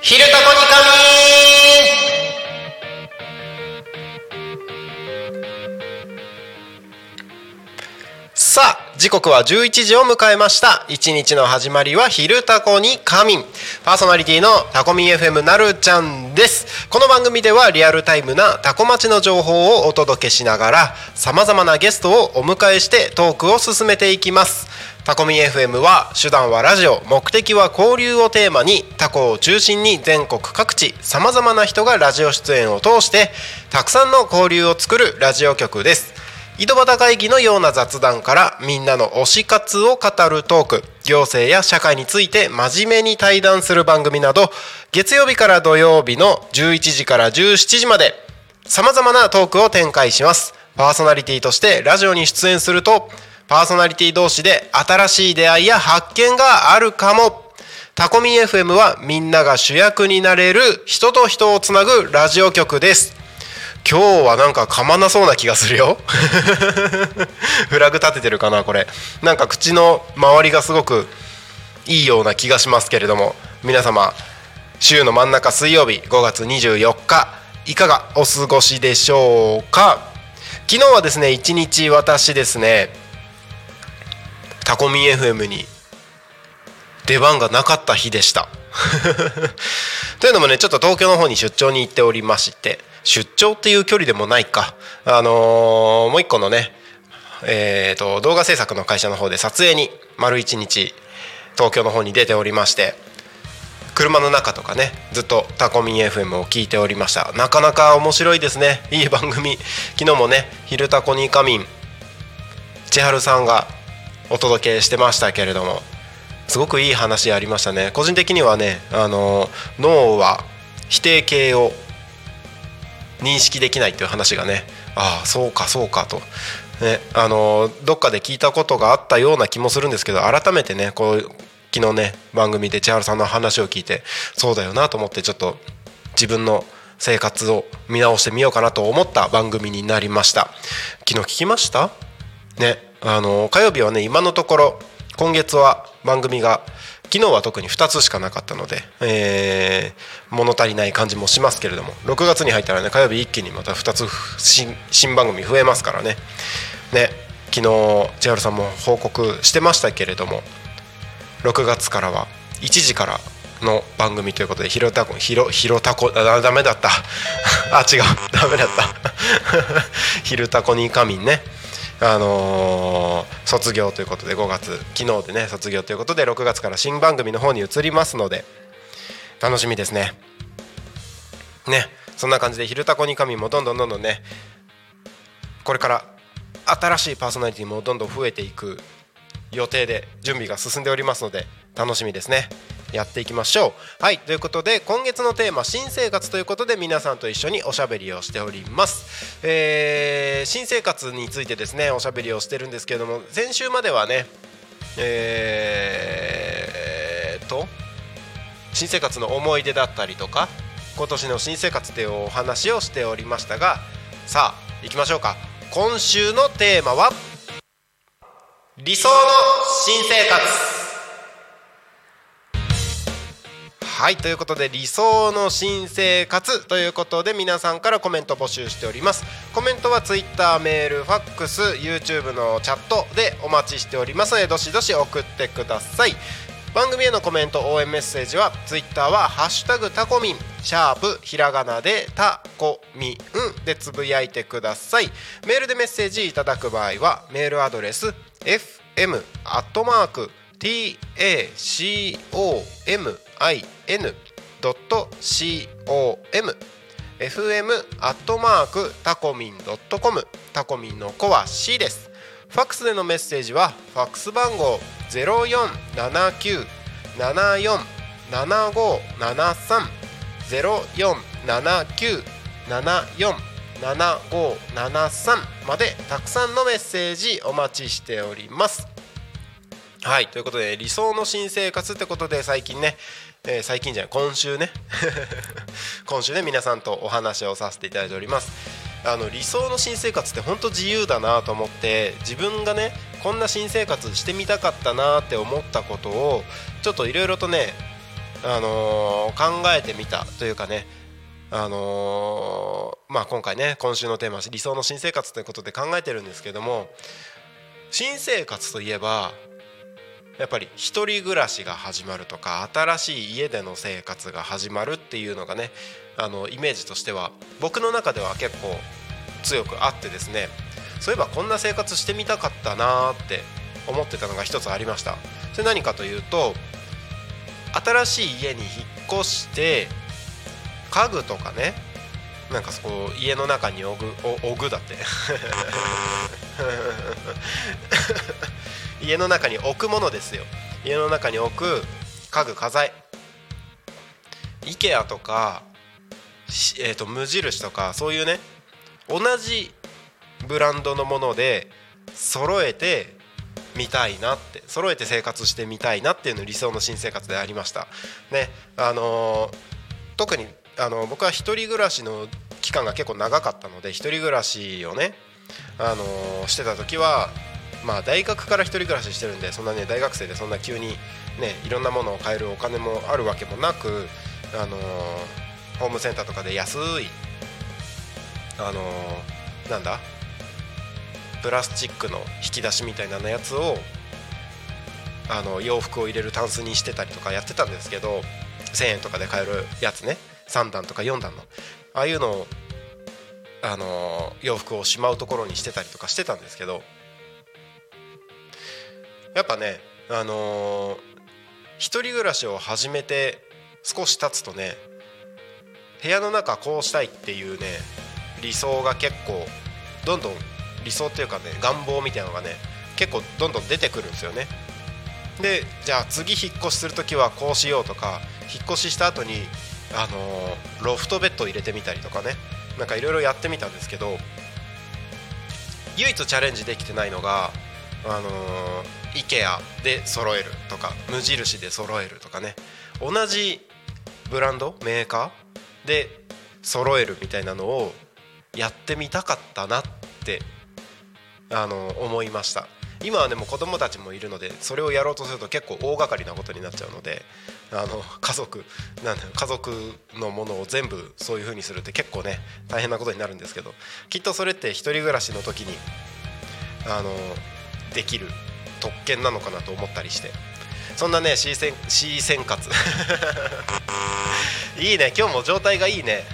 ヒルトとニカミ時刻は11時を迎えました。一日の始まりは昼タコに仮眠。パーソナリティのタコミン FM なるちゃんです。この番組ではリアルタイムなタコ町の情報をお届けしながらさまざまなゲストをお迎えしてトークを進めていきます。タコミ FM は手段はラジオ目的は交流をテーマにタコを中心に全国各地さまざまな人がラジオ出演を通してたくさんの交流を作るラジオ局です。井戸端会議のような雑談からみんなの推し活を語るトーク行政や社会について真面目に対談する番組など月曜日から土曜日の11時から17時までさまざまなトークを展開します。パーソナリティとしてラジオに出演するとパーソナリティ同士で新しい出会いや発見があるかも。タコミン FM はみんなが主役になれる人と人をつなぐラジオ局です。今日はなんか噛まなそうな気がするよ。フラグ立ててるかなこれ。なんか口の周りがすごくいいような気がしますけれども。皆様週の真ん中水曜日5月24日いかがお過ごしでしょうか？昨日はですね一日私ですねタコミ FM に出番がなかった日でした。というのもねちょっと東京の方に出張に行っておりまして出張っていう距離でもないか。あのーもう一個のねえー、と動画制作の会社の方で撮影に丸一日東京の方に出ておりまして車の中とかねずっとタコミン FM を聞いておりました。なかなか面白いですね。いい番組。昨日もね「昼タコに仮眠」千春さんがお届けしてましたけれどもすごくいい話ありましたね。個人的にはねあの脳は否定形を認識できないっていう話がねああそうかそうかと、ね、あのどっかで聞いたことがあったような気もするんですけど改めてねこう昨日ね番組で千春さんの話を聞いてそうだよなと思ってちょっと自分の生活を見直してみようかなと思った番組になりました。昨日聞きました？ねあの火曜日はね今のところ今月は番組が昨日は特に2つしかなかったので、えー物足りない感じもしますけれども6月に入ったらね火曜日一気にまた2つ新番組増えますからね。ね昨日千春さんも報告してましたけれども6月からは1時からの番組ということで「ひろたこひろひろたこ」あダメだった。あ違う。ダメだった「ひるたこに仮眠ね」あのー卒業ということで5月昨日でね卒業ということで6月から新番組の方に移りますので楽しみですね。ねそんな感じで「ひるたこに神」もどんどんどんどんねこれから新しいパーソナリティもどんどん増えていく予定で準備が進んでおりますので楽しみですね。やっていきましょう。はいということで今月のテーマ新生活ということで皆さんと一緒におしゃべりをしております、えー新生活についてですねおしゃべりをしてるんですけれども先週まではねえーっと新生活の思い出だったりとか今年の新生活というお話をしておりましたがさあ行きましょうか。今週のテーマは理想の新生活。はいということで理想の新生活ということで皆さんからコメント募集しております。コメントは Twitter メールファックス YouTube のチャットでお待ちしておりますのでどしどし送ってください。番組へのコメント応援メッセージは Twitter は「ハッシュタグタコミン」シャープひらがなでタコミンでつぶやいてください。メールでメッセージいただく場合はメールアドレス fm アットマーク tacomi ドット com fm アットマークタコミンドットコムタコミンの子は C です。ファックスでのメッセージはファックス番号0479747573 0479747573までたくさんのメッセージお待ちしております。はいということで理想の新生活ってことで最近ね、えー最近じゃない今週ね。今週ね皆さんとお話をさせていただいております。あの理想の新生活って本当自由だなと思って自分がねこんな新生活してみたかったなって思ったことをちょっといろいろとね、あのー、考えてみたというかね。あのー、まあ、今回ね今週のテーマは理想の新生活ということで考えてるんですけども新生活といえばやっぱり一人暮らしが始まるとか新しい家での生活が始まるっていうのがねあのイメージとしては僕の中では結構強くあってですねそういえばこんな生活してみたかったなーって思ってたのが一つありました。それ何かというと新しい家に引っ越して家具とかねなんかそこ家の中に置ぐ置ぐだって。家の中に置くものですよ。家の中に置く家具家財。IKEA とか、えーと、無印とかそういうね同じブランドのもので揃えてみたいなって揃えて生活してみたいなっていうの理想の新生活でありました。ねあのー、特にあの僕は一人暮らしの期間が結構長かったので一人暮らしをね、あのー、してた時はまあ大学から一人暮らししてるんでそんなね大学生でそんな急にねいろんなものを買えるお金もあるわけもなく、あのー、ホームセンターとかで安いあのー、なんだプラスチックの引き出しみたいなやつをあの洋服を入れるタンスにしてたりとかやってたんですけど1000円とかで買えるやつね3段とか4段の。ああいうのをあの洋服をしまうところにしてたりとかしてたんですけどやっぱねあのー、一人暮らしを始めて少し経つとね部屋の中こうしたいっていうね理想が結構どんどん理想っていうかね願望みたいなのがね結構どんどん出てくるんですよね。でじゃあ次引っ越しする時はこうしようとか引っ越しした後にあのー、ロフトベッドを入れてみたりとかねなんかいろいろやってみたんですけど唯一チャレンジできてないのがあのー、IKEA で揃えるとか無印で揃えるとかね。同じブランドメーカーで揃えるみたいなのをやってみたかったなってあの思いました。今はでも子供たちもいるのでそれをやろうとすると結構大掛かりなことになっちゃうのであの家族なん家族のものを全部そういう風にするって結構ね大変なことになるんですけどきっとそれって一人暮らしの時にあのできる特権なのかなと思ったりして。そんなね C 戦 C 戦活。いいね。今日も状態がいいね。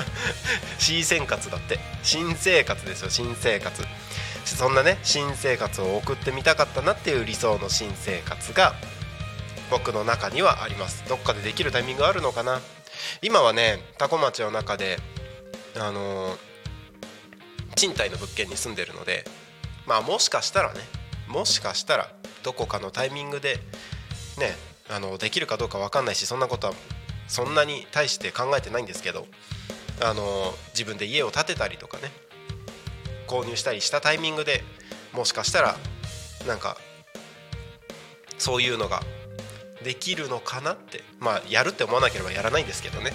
C 戦活だって。新生活ですよ新生活。そんなね新生活を送ってみたかったなっていう理想の新生活が僕の中にはあります。どっかでできるタイミングあるのかな。今はね多古町の中であのー、賃貸の物件に住んでるのでまあもしかしたらねもしかしたらどこかのタイミングでねあのできるかどうか分かんないしそんなことはそんなに対して考えてないんですけどあの自分で家を建てたりとかね購入したりしたタイミングでもしかしたらなんかそういうのができるのかなってまあやるって思わなければやらないんですけどね。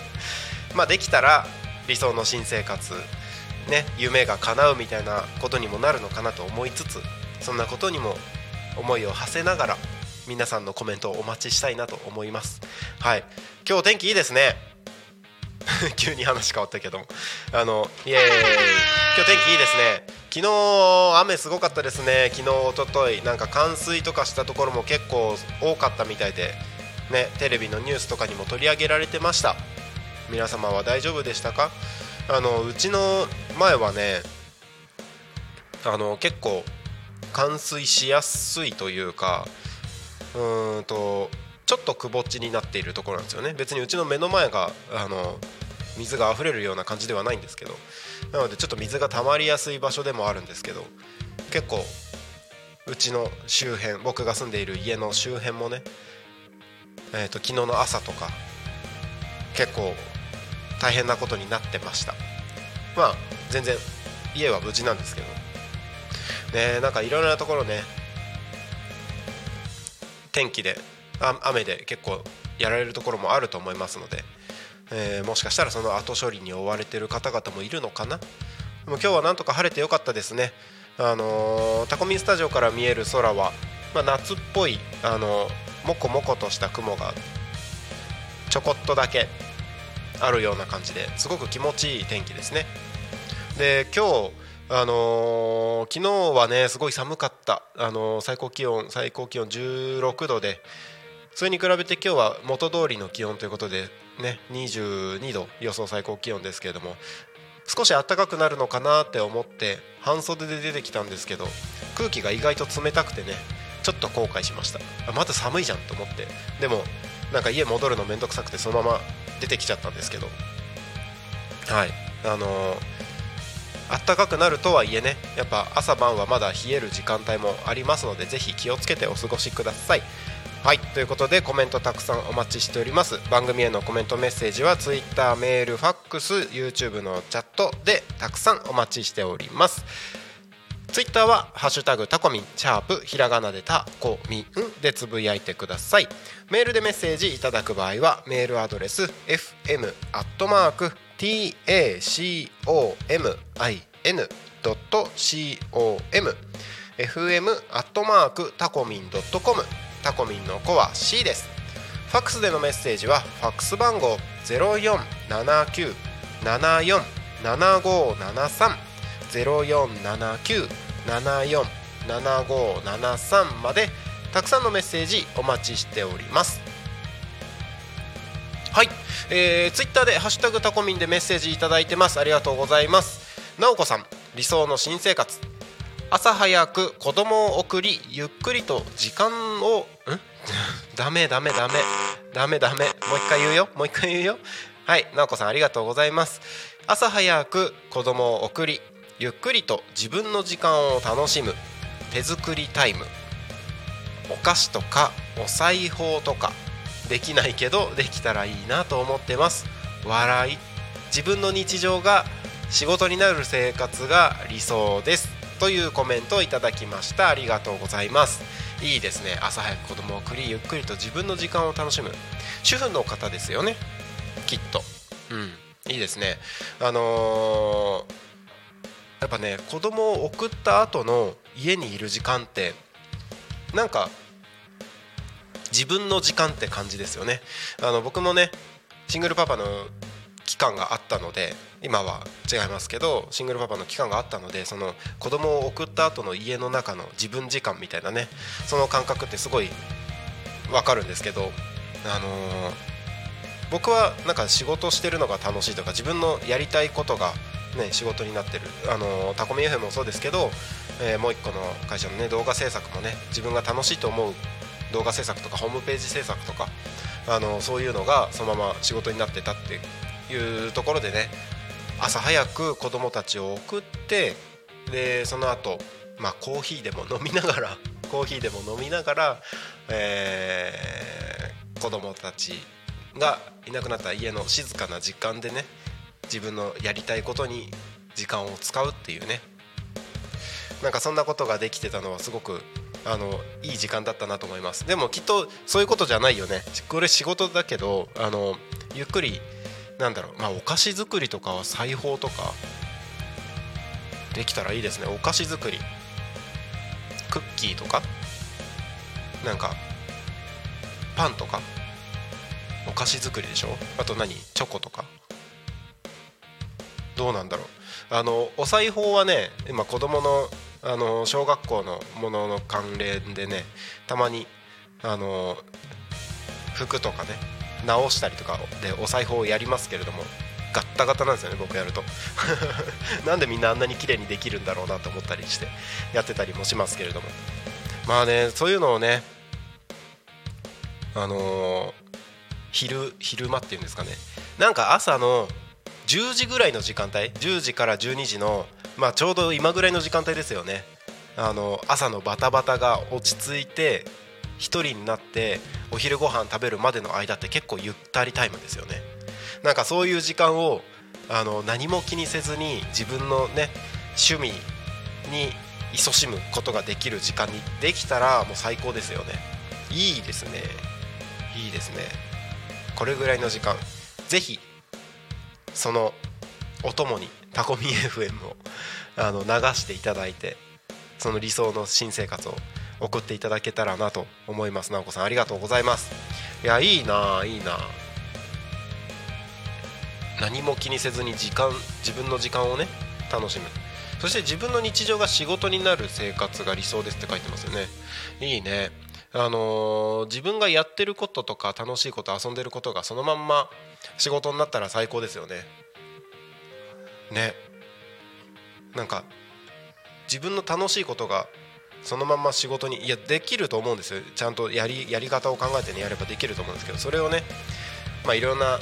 まあできたら理想の新生活ね夢が叶うみたいなことにもなるのかなと思いつつそんなことにも思いを馳せながら皆さんのコメントをお待ちしたいなと思います。はい。今日天気いいですね。急に話変わったけどあのイエーイ。今日天気いいですね。昨日雨すごかったですね。昨日おとといなんか冠水とかしたところも結構多かったみたいでねテレビのニュースとかにも取り上げられてました。皆様は大丈夫でしたか？あのうちの前はねあの結構冠水しやすいというかうーんとちょっとくぼっちになっているところなんですよね。別にうちの目の前があの水が溢れるような感じではないんですけど。なのでちょっと水が溜まりやすい場所でもあるんですけど結構うちの周辺僕が住んでいる家の周辺もねえーと、昨日の朝とか結構大変なことになってました。まあ全然家は無事なんですけど。ねなんかいろいろなところね天気で雨で結構やられるところもあると思いますのでえー、もしかしたらその後処理に追われてる方々もいるのかな。でも今日はなんとか晴れてよかったですね。あのー、タコミンスタジオから見える空は、まあ、夏っぽい、あのー、もこもことした雲がちょこっとだけあるような感じですごく気持ちいい天気ですね。で今日あのー、昨日はねすごい寒かった、あのー、最高気温最高気温16度でそれに比べて今日は元通りの気温ということでね22度予想最高気温ですけれども少し暖かくなるのかなって思って半袖で出てきたんですけど空気が意外と冷たくてねちょっと後悔しました。あまだ寒いじゃんと思って。でもなんか家戻るのめんどくさくてそのまま出てきちゃったんですけど。はい。あのー暖かくなるとはいえねやっぱ朝晩はまだ冷える時間帯もありますのでぜひ気をつけてお過ごしください。はいということでコメントたくさんお待ちしております。番組へのコメントメッセージは Twitter メールファックス YouTube のチャットでたくさんお待ちしております。ツイッターは「ハッシュタグタコミン」シャープひらがなでタコミンでつぶやいてください。メールでメッセージいただく場合はメールアドレス fm アットマーク tacomin.com fm アットマークタコミンドットコムタコミンの子は C です。ファックスでのメッセージはファックス番号0479747573 0479747573までたくさんのメッセージお待ちしております。はい、えー、ツイッターで「ハッシュタグタコミン」でメッセージいただいてます。ありがとうございます。なおこさん理想の新生活。朝早く子供を送りゆっくりと時間をん？ダメダメダメ。ダメダメ。もう一回言うよ。もう一回言うよ。はい。なおこさんありがとうございます。朝早く子供を送りゆっくりと自分の時間を楽しむ。手作りタイム。お菓子とかお裁縫とか。できないけどできたらいいなと思ってます。笑い。自分の日常が仕事になる生活が理想です。というコメントをいただきました。ありがとうございます。いいですね。朝早く子供を送りゆっくりと自分の時間を楽しむ。主婦の方ですよね。きっと。うん。いいですね。あのー、やっぱね子供を送った後の家にいる時間ってなんか自分の時間って感じですよね。あの僕もねシングルパパの期間があったので今は違いますけどシングルパパの期間があったのでその子供を送った後の家の中の自分時間みたいなねその感覚ってすごい分かるんですけどあのー、僕はなんか仕事してるのが楽しいとか自分のやりたいことがね、仕事になってる、あのタコミ FM もそうですけど、えー、もう一個の会社の、ね、動画制作もね自分が楽しいと思う動画制作とかホームページ制作とかあのそういうのがそのまま仕事になってたっていうところでね朝早く子供たちを送ってでその後、まあコーヒーでも飲みながら コーヒーでも飲みながら、えー、子供たちがいなくなった家の静かな時間でね自分のやりたいことに時間を使うっていうね。なんかそんなことができてたのはすごくあのいい時間だったなと思います。でもきっとそういうことじゃないよね。これ仕事だけどあのゆっくりなんだろうまあお菓子作りとかは裁縫とかできたらいいですね。お菓子作り。クッキーとかなんかパンとかお菓子作りでしょ？あと何？チョコとか。どうなんだろう。あのお裁縫はね今子供のあの小学校のものの関連でねたまにあの服とかね直したりとかでお裁縫をやりますけれどもガッタガタなんですよね僕やると。なんでみんなあんなに綺麗にできるんだろうなと思ったりしてやってたりもしますけれども。まあねそういうのをねあのー、昼昼間っていうんですかね。なんか朝の10時ぐらいの時間帯10時から12時のまあ、ちょうど今ぐらいの時間帯ですよね。あの朝のバタバタが落ち着いて1人になってお昼ご飯食べるまでの間って結構ゆったりタイムですよね。なんかそういう時間をあの何も気にせずに自分のね趣味に勤しむことができる時間にできたらもう最高ですよね。いいですね。いいですね。これぐらいの時間。ぜひそのお供にタコミ FM をあの流していただいてその理想の新生活を送っていただけたらなと思います。直子さんありがとうございます。いやいいないいな。何も気にせずに時間自分の時間をね楽しむ。そして自分の日常が仕事になる生活が理想ですって書いてますよね。いいね。あのー自分がやってることとか楽しいこと遊んでることがそのまんま仕事になったら最高ですよね。ね。なんか自分の楽しいことがそのまま仕事にいやできると思うんですよ。ちゃんとやりやり方を考えてねやればできると思うんですけどそれをねまあいろんな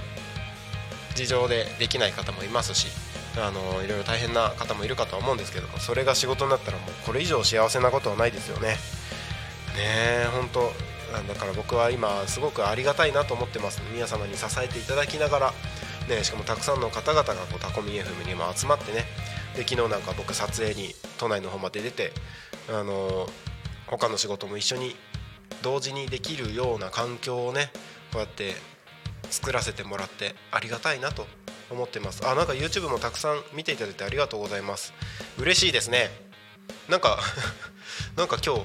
事情でできない方もいますしあのいろいろ大変な方もいるかとは思うんですけどもそれが仕事になったらもうこれ以上幸せなことはないですよね。ねえ本当だから僕は今すごくありがたいなと思ってます。皆様に支えていただきながら、ね、しかもたくさんの方々がこうタコミ FM に今集まってねで昨日なんか僕撮影に都内の方まで出てあの他の仕事も一緒に同時にできるような環境をねこうやって作らせてもらってありがたいなと思ってます。あなんか YouTube もたくさん見ていただいてありがとうございます。嬉しいですね。なんか なんか今日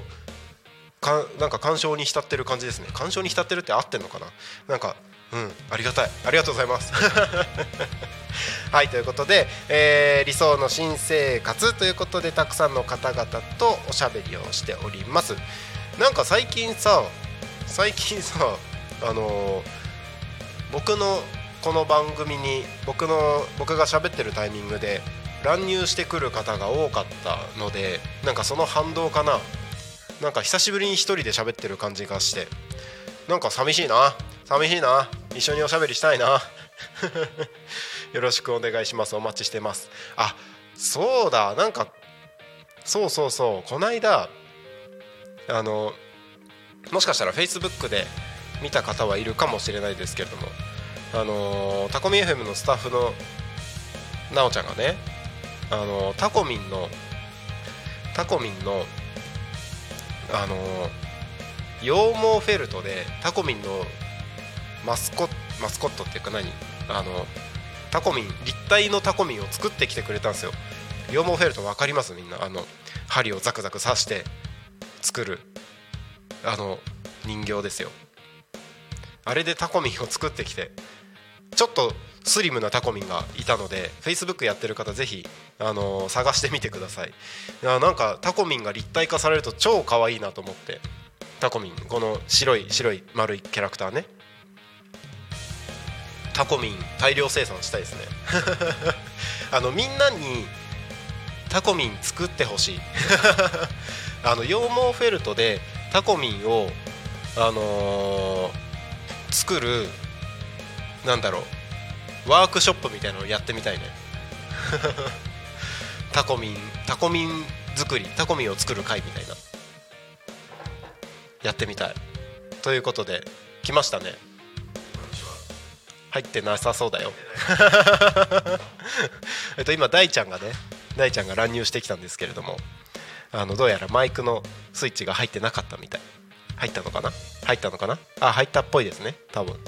かなんか鑑賞に浸ってる感じですね。鑑賞に浸ってるって合ってんのかな？なんかうんありがたい。ありがとうございます。はいということで、えー理想の新生活ということでたくさんの方々とおしゃべりをしております。なんか最近さ最近さあのー僕のこの番組に僕の僕が喋ってるタイミングで乱入してくる方が多かったのでなんかその反動かな。なんか久しぶりに一人で喋ってる感じがしてなんか寂しいな。寂しいな。一緒におしゃべりしたいな。よろしくお願いします。お待ちしてます。あそうだ。なんかそうそうそう。こないだあのもしかしたら Facebook で見た方はいるかもしれないですけれどもあのタコミ FM のスタッフのなおちゃんがねあのタコミンのタコミンのあの羊毛フェルトでタコミンのマスコマスコットっていうか何？あのタコミン立体のタコミンを作ってきてくれたんですよ。羊毛フェルト分かりますみんな。あの針をザクザク刺して作るあの人形ですよ。あれでタコミンを作ってきてちょっとスリムなタコミンがいたので Facebook やってる方ぜひ、あの探してみてください。いなんかタコミンが立体化されると超可愛いなと思って。タコミンこの白い白い丸いキャラクターね。タコミン大量生産したいですね。あのみんなにタコミン作ってほしい。あの羊毛フェルトでタコミンをあのー作るなんだろうワークショップみたいなのをやってみたいね。タコミンタコミン作りタコミンを作る会みたいな。やってみたい。ということで来ましたね。入ってなさそうだよ。えっと今大ちゃんがね大ちゃんが乱入してきたんですけれどもあのどうやらマイクのスイッチが入ってなかったみたい。入ったのかな？入ったのかな？あ入ったっぽいですね多分。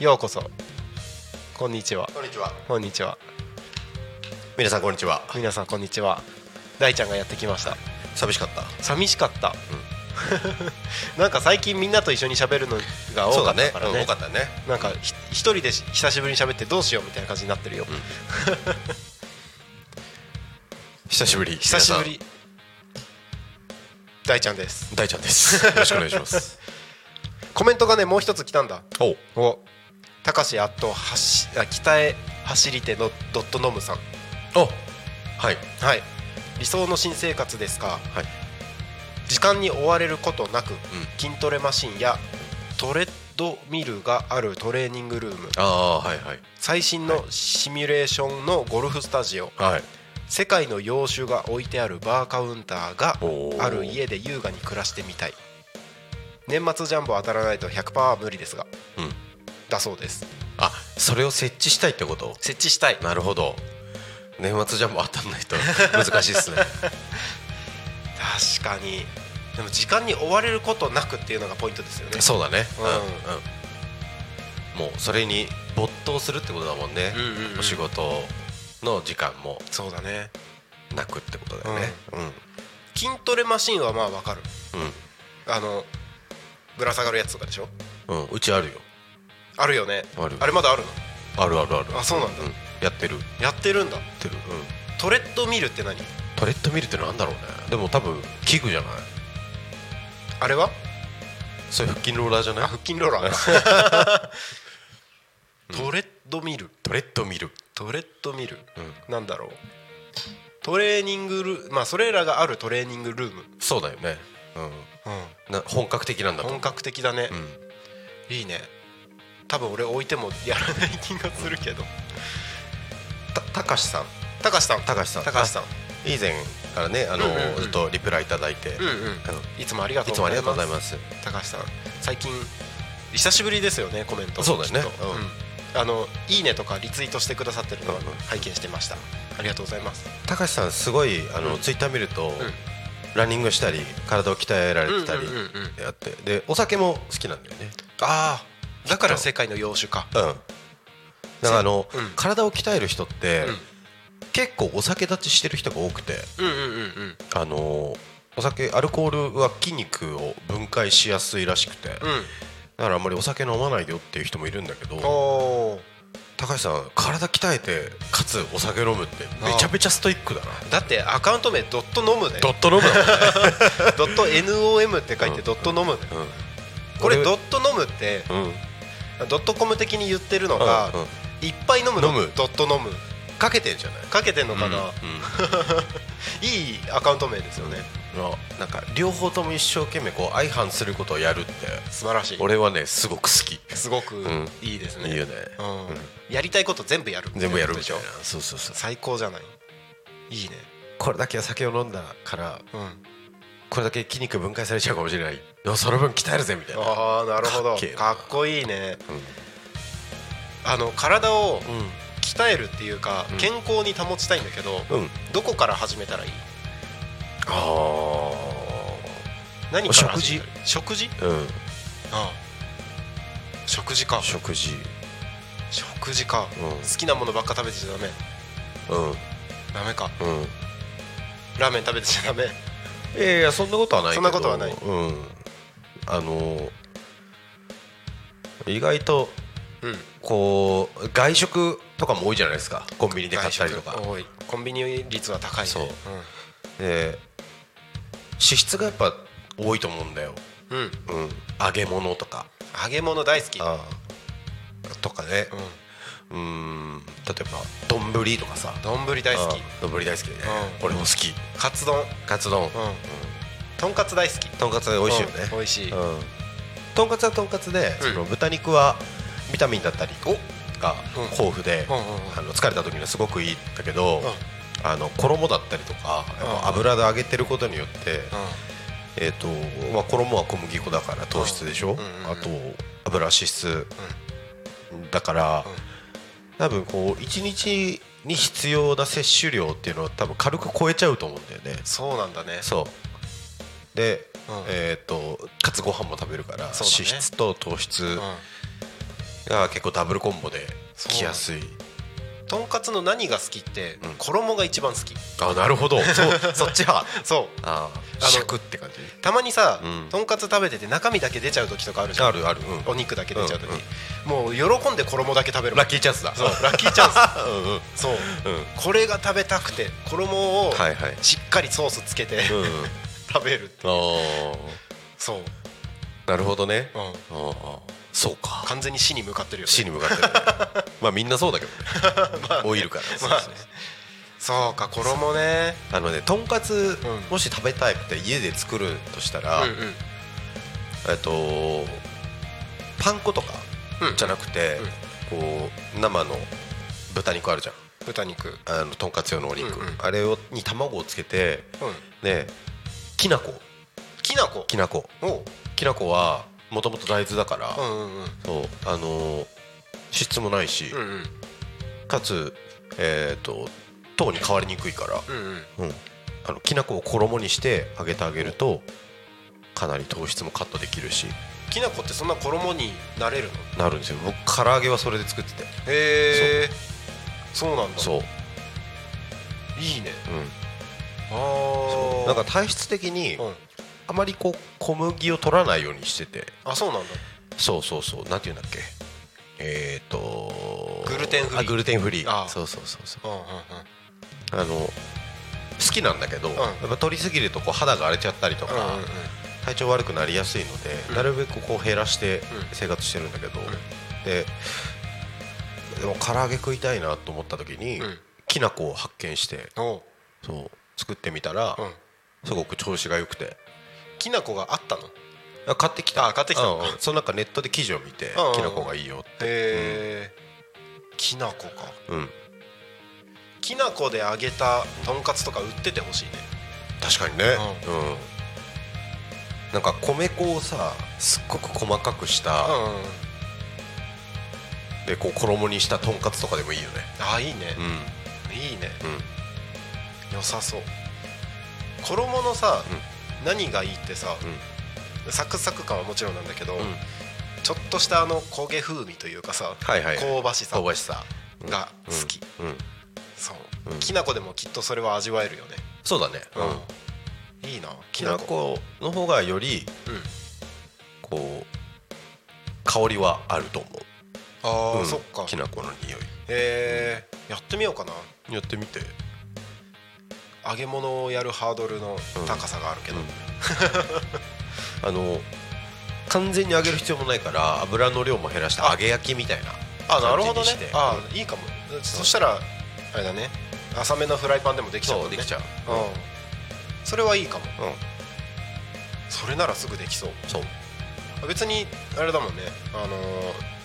ようこそ。こんにちは。こんにちは。こんにちは。皆さんこんにちは。皆さんこんにちは。大ちゃんがやってきました。寂しかった。寂しかった、なんか最近みんなと一緒に喋るのが多か。ったからねうん多かったね。なんかひ一人でし久しぶりに喋ってどうしようみたいな感じになってるよ、久しぶり。久しぶり皆大ちゃんです。大ちゃんです。よろしくお願いします。コメントがねもう一つ来たんだお、おたかしあとはしあ北へ走り手のドットノムさんお、はい。はい理想の新生活ですか？はい。時間に追われることなく、筋トレマシンやトレッドミルがあるトレーニングルームああ、はいはい。最新のシミュレーションのゴルフスタジオはい。世界の洋酒が置いてあるバーカウンターがある家で優雅に暮らしてみたい年末ジャンボ当たらないと100%は無理ですがうん。だそうですあ、それを設置したいってこと？設置したいなるほど。年末ジャンボ当たんないと難しいですね。確かに。でも時間に追われることなくっていうのがポイントですよね。そうだね。うん。うん。もうそれに没頭するってことだもんね、うんうんうん。お仕事の時間も。そうだね。なくってことだよね。うん。筋トレマシンはまあわかる。うん。あのぶら下がるやつとかでしょ？うん、うちあるよ。あるよね。ある。れまだあるの？あるあるある。あそうなんだ。やってる。ややってるんだ。ってる。うん。トレッドミルって何？トレッドミルってなんだろうね。でも多分器具じゃない？あれは？それ腹筋ローラーじゃない？あ腹筋ローラー。か トレッドミル。トレッドミル。トレッドミル、うなんだろう。トレーニングルまあそれらがあるトレーニングルーム、そうだよね。うん。な本格的なんだ本格的だね。う、うん。いいね。多分俺置いてもやらない気がするけど。たたかしさん。高橋さん。高橋さん。高橋さん以前からねあの、ずっとリプライいただいて、あのいつもありがとうございます。がとうございます。高橋さん最近久しぶりですよねコメントそうだよね。あのいいねとかリツイートしてくださってるのを拝見してました。ありがとうございます。高橋さんすごいあの、うん。ツイッター見ると、ん。ランニングしたり体を鍛えられてたりやって。でお酒も好きなんだよね。ああだから世界の洋酒か。うん。だからあの、うん。体を鍛える人って、うん結構お酒立ちしてる人が多くてうんうんうんうん。あのお酒アルコールは筋肉を分解しやすいらしくて、だからあんまりお酒飲まないよっていう人もいるんだけど高橋さん体鍛えてかつお酒飲むってめちゃめちゃストイックだな。だってアカウント名ドット飲むねドット飲む ドット NOM って書いてドット飲むねうん、これドッット飲むってうん。ドットコム的に言ってるのがうんうん。いっぱい飲むの。飲む。ドット飲むかけてんじゃない？かけてんのかな？うん いいアカウント名ですよね。うん。なんか両方とも一生懸命こう相反することをやるって。素晴らしい。俺はねすごく好き。すごくん。いいですね。いいよね。うん。やりたいこと全部やる全部やるみでしたょいな。そうそうそう。最高じゃない？いいね。これだけ酒を飲んだからうん。これだけ筋肉分解されちゃうかもしれない。でもその分鍛えるぜみたいな。ああなるほど。かっこいいね。あの体をう鍛えるっていうかうん。健康に保ちたいんだけどんうん。どこから始めたらいい？あ何から始めたらいい？食事？あうん。ああ。食事か。食事。食事か。うん。好きなものばっか食べてちゃダメ。うん。ダメか。うん。ラーメン食べてちゃダメ。いやいやそんなことはないそんなことはない。うん。あの意外とうんこう外食とかも多いじゃないですか。コンビニで買ったりとか。コンビニ率は高いね。そう。で脂質がやっぱ多いと思うんだよ、うん、うん、うん、揚げ物とか。揚げ物大好き。あとかね。うん。うん。例えば丼とかさ。丼大好き。丼大好きでね、うん。俺も好き。カツ丼。カツ丼、うん。とんかつ大好き。とんかつ美味しいよね、うん。美味しい。うん。とんかつはとんかつで、うん。その豚肉はビタミンだったりがうん。豊富で、あの疲れた時にはすごくいいんだけど、うん。あの衣だったりとか油で揚げてることによって、えーとまあ、衣は小麦粉だから糖質でしょ、あと油脂質だから、多分こう1日に必要な摂取量っていうのは多分軽く超えちゃうと思うんだよね。そうなんだね。そう。で、うん。えっ、とかつご飯も食べるから、脂質と糖質。うんが結構ダブルコンボできやすい。とんかつの何が好きってうん。衣が一番好き。あなるほど。そう。そっち派。そう。ああ。のシャクって感じ？たまにさうん。とんかつ食べてて中身だけ出ちゃう時とかあるじゃん。あるある、うん。お肉だけ出ちゃう時。うんうん。もう喜んで衣だけ食べる。ラッキーチャンスだ。そうラッキーチャンス。うんうん。そう。うん。これが食べたくて衣をはいはい。しっかりソースつけてうんうん。食べるあー。そう。なるほどね、うん。あーそうか。完全に死に向かってるよね。死に向かってる、ね、まあみんなそうだけどね。オイルから。そうそうそうそう。か衣ねあのねとんかつ、うん。もし食べたいって家で作るとしたら、うんうん。えっとパン粉とかうん。じゃなくて、こう生の豚肉あるじゃん。豚肉。あのとんかつ用のお肉、うんうん。あれをに卵をつけてうん。できなこきなこきなこおう。きなこはもともと大豆だから、そうあのー脂質もないし、かつえっ、と糖に変わりにくいから、うんあのきなこを衣にして揚げてあげるとかなり糖質もカットできるし。きな粉ってそんな衣になれるの？なるんですよ。僕唐揚げはそれで作ってて。へえそう。なんだ。そう、いいね。うん、ああなんか体質的にうんあまりこう小麦を取らないようにしてて。あそうなんだ。そうそうそう。なんていうんだっけ。えっ、ー、とグルテンフリー。あグルテンフリー。あそうそうそうそう。うんうんうん。あの好きなんだけど、ん。やっぱ取りすぎるとこう肌が荒れちゃったりとか、うんうんうん。体調悪くなりやすいので、うん。なるべくこう減らしてん。生活してるんだけど、ででも唐揚げ食いたいなと思った時に、うん。きな粉を発見してそう作ってみたら、うん。すごく調子が良くてきな粉があったの？へあ買ってきた。あ買ってきた。のうんうん。そのなんかネットで記事を見て、うんうん。きな粉がいいよって。えきな粉か。うん。きな粉で揚げたとんかつとか売っててほしいね。確かにね。うん、なんか米粉をさすっごく細かくした、うんうん。でこう衣にしたとんかつとかでもいいよね。あいいね。うん。いいね。うん。良さそう。衣のさ何がいいってさサクサク感はもちろんなんだけどん。ちょっとしたあの焦げ風味というかさはいはいはい。香ばしさ香ばしさ。が好き。うん。そう。うん。きな粉でもきっとそれは味わえるよね。そうだね。うん。いいなきな粉。の方がよりうん。こう香りはあると思う。ああ、うん。そっか。きな粉の匂い。へえやってみようかな。やってみて揚げ物をやるハードルの高さがあるけど、うん。あの完全に揚げる必要もないから油の量も減らして揚げ焼きみたいな。あなるほどね。あいいかも。そしたらあれだね。浅めのフライパンでもできちゃうね。そうできちゃう。うん。それはいいかも。うん。それならすぐできそう。そう。別にあれだもんね。あのー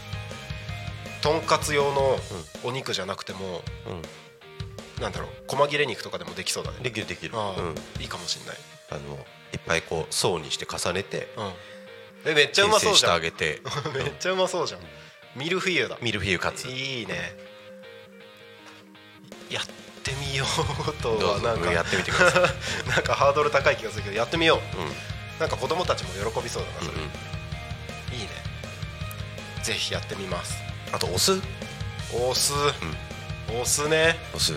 とんかつ用のお肉じゃなくても、うなんだろう細切れ肉とかでもできそうだね。んできるできる。うん。いいかもしんない、あのいっぱいこう層にして重ねてうん、えめっちゃうまそうじゃん。形成してあげて。めっちゃうまそうじゃん。ミルフィーユだ。ミルフィーユカツ。いいね。やってみようとはなんかやってみてください。なんかハードル高い気がするけどやってみよう。うん。なんか子供たちも喜びそうだなそれ、うんうん。いいね。ぜひやってみます。あとお酢。お酢、お酢ね。お酢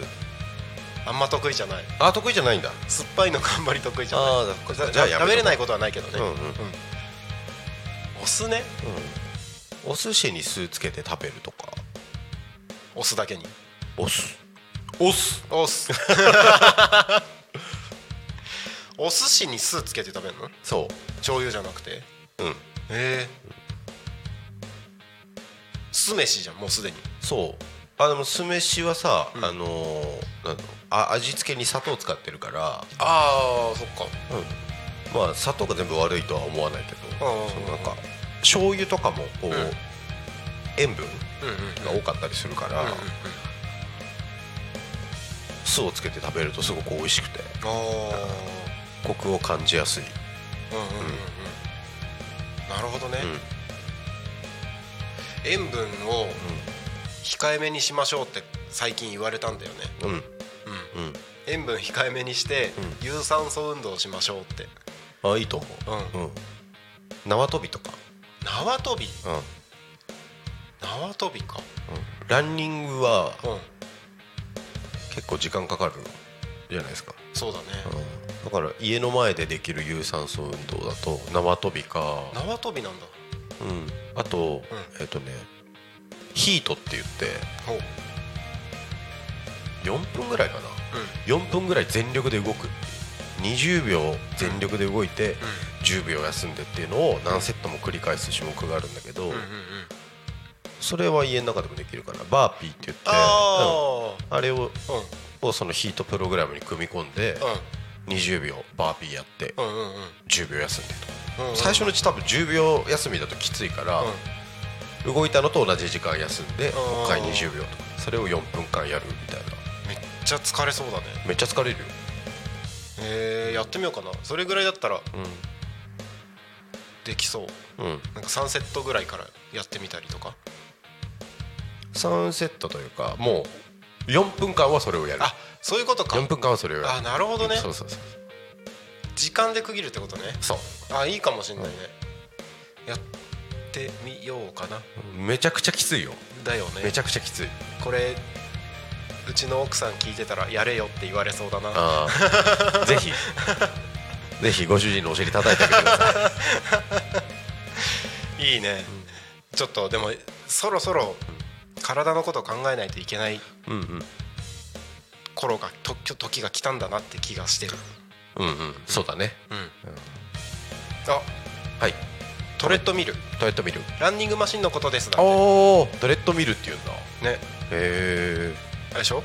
あんま得意じゃない。あ得意じゃないんだ。酸っぱいの頑張り得意じゃない。ああじゃあ食べれないことはないけどね、うんうん。お酢ね。お寿司に酢つけて食べるとか。お酢だけに。お酢。お酢。お酢。お寿司に酢つけて食べるの？そ醤油じゃなくて？ううん。へえ。酢飯じゃんもうすでに。そう。あでも酢飯はさ、うん。あのーなんだろうあ味付けに砂糖使ってるから、ああそっか。まあ砂糖が全部悪いとは思わないけど、うんうんうん。そのなんか醤油とかもこう、ん。塩分うんうんが多かったりするから、うんうんうん。酢をつけて食べるとすごく美味しくてあコクを感じやすい、あうんうんうん。うん。なるほどね、うん。塩分を控えめにしましょうって最近言われたんだよね、うんうんうん、塩分控えめにして、う有酸素運動をしましょうって。あいいと思う。ん。う、うん、縄跳びとか、縄跳び？縄跳びか。ランニングはうん。結構時間かかるじゃないですか、そうだね。うん、だから家の前でできる有酸素運動だと縄跳びか、縄跳びなんだ。うん、あと、えっ、とねヒートって言って4分ぐらいかな。4分ぐらい全力で動く。20秒全力で動いて10秒休んでっていうのを何セットも繰り返す種目があるんだけど、うんうんうん。それは家の中でもできるからバーピーって言ってあれをそのヒートプログラムに組み込んで20秒バーピーやってうんうんうん。うん10秒休んでと。うんうん最初のうち多分10秒休みだときついから動いたのと同じ時間休んでうん。もう一回20秒とか。それを4分間やるみたいなちゃ疲れそうだね。めっちゃ疲れるよ。へえやってみようかな。それぐらいだったらできそう。うん。うんなんか3セットぐらいからやってみたりとか。3セットというかもう4分間はそれをやる。あそういうことか。4分間はそれをやる。あなるほどね。そうそうそう時間で区切るってことね。そう。あいいかもしんないね。やってみようかな。めちゃくちゃきついよ。だよね。めちゃくちゃきつい。これうちの奥さん聞いてたらやれよって言われそうだな。ぜひ。ぜひご主人のお尻叩いてあげてください。いいね、ちょっとでもそろそろ体のことを考えないといけないうんうん。頃がと時が来たんだなって気がしてる。うんうん。そうだね。うん。あ。はい。トレッドミル。トレッドミル。ランニングマシンのことですだって。おおトレッドミルっていうんだ。へね。えあれでしょ？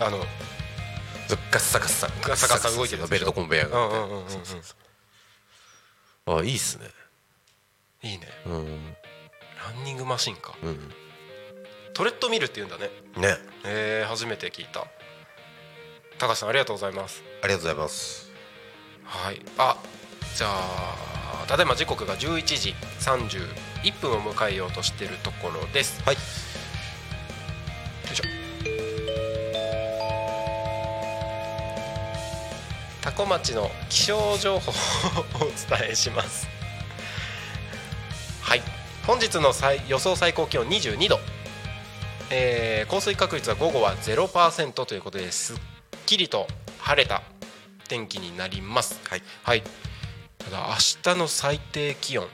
あのガッサガッサ。ガッサガッサ動いてるベルトコンベヤーが。あいいっすね。いいね。うん。ランニングマシンか。うん。トレッドミルって言うんだね。ね。えー、初めて聞いた。高橋さんありがとうございます。ありがとうございます。はい。あじゃあただいま時刻が11時31分を迎えようとしているところです。はい古町の気象情報をお伝えします。はい。本日の最予想最高気温22度、えー降水確率は午後は0%ということですっきりと晴れた天気になります。はい。はい。ただ明日の最低気温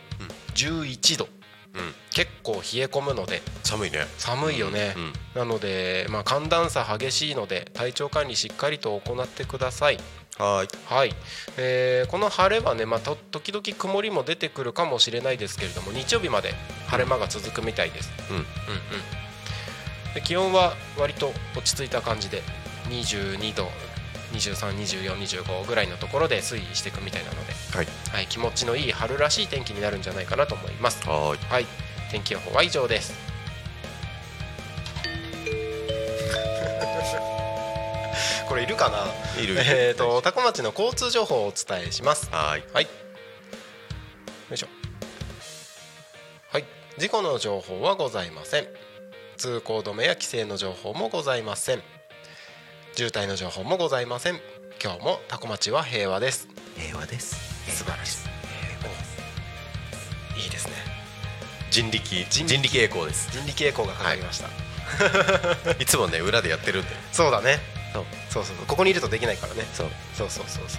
11度。うん。結構冷え込むので。寒いね。寒いよね、うん。なので、まあ、寒暖差激しいので体調管理しっかりと行ってくださいはーい。はい、えーこの晴れはね、まあ、と時々曇りも出てくるかもしれないですけれども日曜日まで晴れ間が続くみたいです、うん。うんうん。で気温は割と落ち着いた感じで22度232425ぐらいのところで推移していくみたいなので、はい。はい、気持ちのいい春らしい天気になるんじゃないかなと思います。はーい。はい。天気予報は以上ですこれいるかな？いる。えーと多古町の交通情報をお伝えします。はーい。はい。よいしょ。はい。事故の情報はございません。通行止めや規制の情報もございません。渋滞の情報もございません。今日も多古町は平和です。平和です。素晴らしい。いいですね。人力人力。栄光です。人力栄光がかかりました、いつもね裏でやってるんで。そうだねそう。そうそうここにいるとできないからね。そう。そうそうそうそ